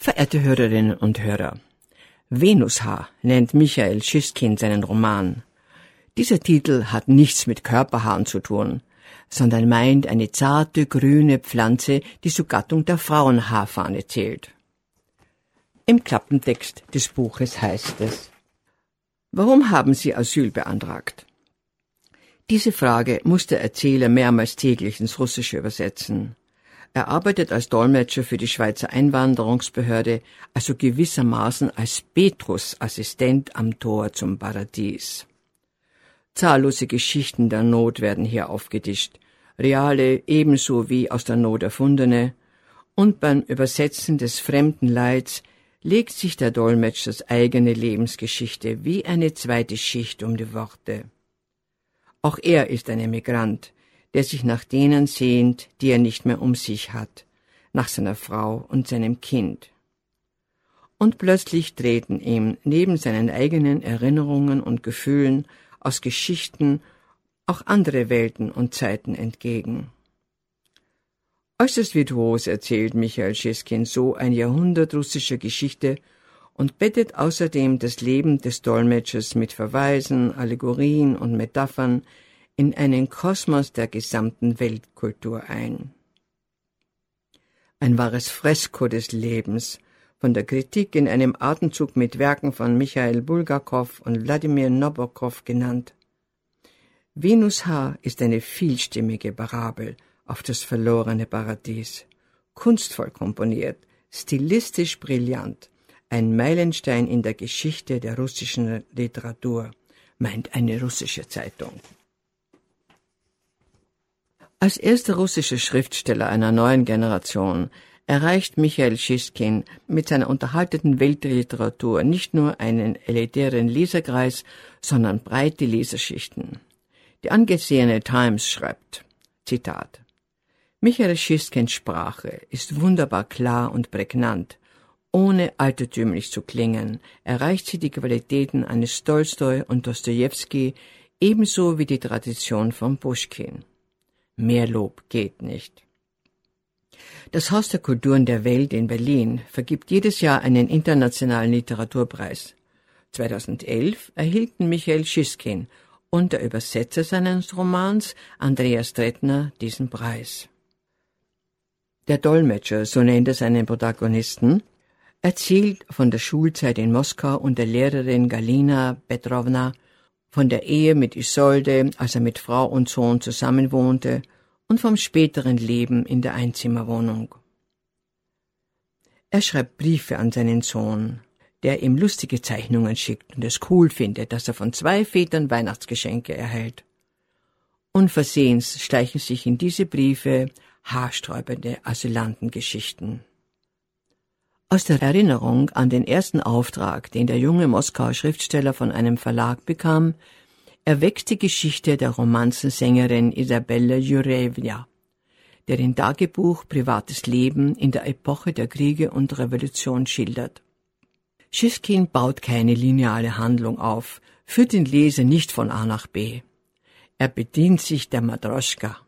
Verehrte Hörerinnen und Hörer, Venushaar nennt Michael Schischkin seinen Roman. Dieser Titel hat nichts mit Körperhaaren zu tun, sondern meint eine zarte grüne Pflanze, die zur Gattung der Frauenhaarfahne zählt. Im Klappentext des Buches heißt es Warum haben Sie Asyl beantragt? Diese Frage muss der Erzähler mehrmals täglich ins Russische übersetzen. Er arbeitet als Dolmetscher für die Schweizer Einwanderungsbehörde, also gewissermaßen als Petrus-Assistent am Tor zum Paradies. Zahllose Geschichten der Not werden hier aufgetischt, reale ebenso wie aus der Not erfundene, und beim Übersetzen des fremden Leids legt sich der Dolmetschers eigene Lebensgeschichte wie eine zweite Schicht um die Worte. Auch er ist ein Emigrant, der sich nach denen sehnt, die er nicht mehr um sich hat, nach seiner Frau und seinem Kind. Und plötzlich treten ihm neben seinen eigenen Erinnerungen und Gefühlen aus Geschichten auch andere Welten und Zeiten entgegen. Äußerst virtuos erzählt Michael Scheskin so ein Jahrhundert russischer Geschichte und bettet außerdem das Leben des Dolmetschers mit Verweisen, Allegorien und Metaphern in einen Kosmos der gesamten Weltkultur ein. Ein wahres Fresko des Lebens, von der Kritik in einem Atemzug mit Werken von Michael Bulgakov und Wladimir Nabokov genannt. Venus Haar ist eine vielstimmige Parabel auf das verlorene Paradies, kunstvoll komponiert, stilistisch brillant, ein Meilenstein in der Geschichte der russischen Literatur, meint eine russische Zeitung. Als erster russischer Schriftsteller einer neuen Generation erreicht Michael Schischkin mit seiner unterhaltenden Weltliteratur nicht nur einen elitären Leserkreis, sondern breite Leserschichten. Die angesehene Times schreibt, Zitat, Michael Schischkins Sprache ist wunderbar klar und prägnant. Ohne altertümlich zu klingen, erreicht sie die Qualitäten eines Tolstoi und Dostojewski ebenso wie die Tradition von Puschkin. Mehr Lob geht nicht. Das Haus der Kulturen der Welt in Berlin vergibt jedes Jahr einen internationalen Literaturpreis. 2011 erhielten Michael Schiskin und der Übersetzer seines Romans Andreas Trettner diesen Preis. Der Dolmetscher, so nennt er seinen Protagonisten, erzählt von der Schulzeit in Moskau und der Lehrerin Galina Petrovna von der Ehe mit Isolde, als er mit Frau und Sohn zusammenwohnte, und vom späteren Leben in der Einzimmerwohnung. Er schreibt Briefe an seinen Sohn, der ihm lustige Zeichnungen schickt und es cool findet, dass er von zwei Vätern Weihnachtsgeschenke erhält. Unversehens schleichen sich in diese Briefe haarsträubende Asylantengeschichten. Aus der Erinnerung an den ersten Auftrag, den der junge Moskauer Schriftsteller von einem Verlag bekam, erweckt die Geschichte der Romansensängerin Isabella Jurevja, deren Tagebuch privates Leben in der Epoche der Kriege und Revolution schildert. Schischkin baut keine lineare Handlung auf, führt den Leser nicht von A nach B. Er bedient sich der Madroschka.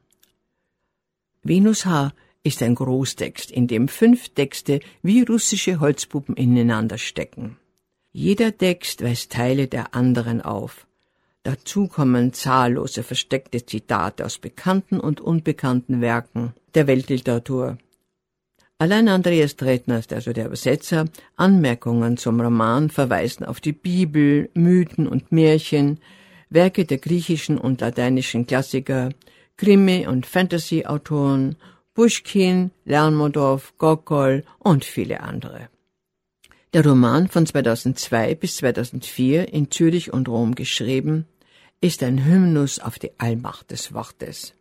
Venushaar ist ein Großtext, in dem fünf Texte wie russische Holzpuppen ineinander stecken. Jeder Text weist Teile der anderen auf. Dazu kommen zahllose versteckte Zitate aus bekannten und unbekannten Werken der Weltliteratur. Allein Andreas Tretner, also der Übersetzer, Anmerkungen zum Roman verweisen auf die Bibel, Mythen und Märchen, Werke der griechischen und lateinischen Klassiker, Krimi- und Fantasy-Autoren Pushkin, Lermontov, Gogol und viele andere. Der Roman von 2002 bis 2004 in Zürich und Rom geschrieben, ist ein Hymnus auf die Allmacht des Wortes.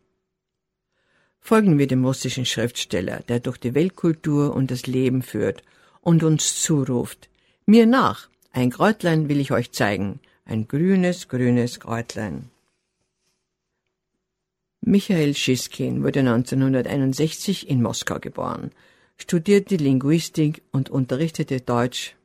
Folgen wir dem russischen Schriftsteller, der durch die Weltkultur und das Leben führt und uns zuruft, mir nach, ein Kräutlein will ich euch zeigen, ein grünes, grünes Kräutlein. Michael Schiskin wurde 1961 in Moskau geboren, studierte Linguistik und unterrichtete Deutsch.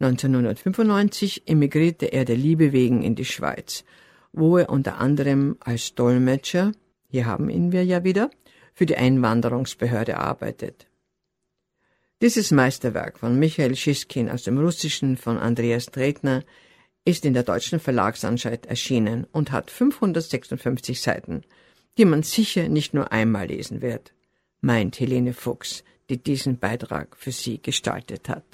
1995 emigrierte er der Liebe wegen in die Schweiz, wo er unter anderem als Dolmetscher, hier haben ihn wir ja wieder, für die Einwanderungsbehörde arbeitet. Dieses Meisterwerk von Michael Schischkin aus dem Russischen von Andreas Tretner ist in der deutschen Verlagsanstalt erschienen und hat 556 Seiten, die man sicher nicht nur einmal lesen wird, meint Helene Fuchs, die diesen Beitrag für Sie gestaltet hat.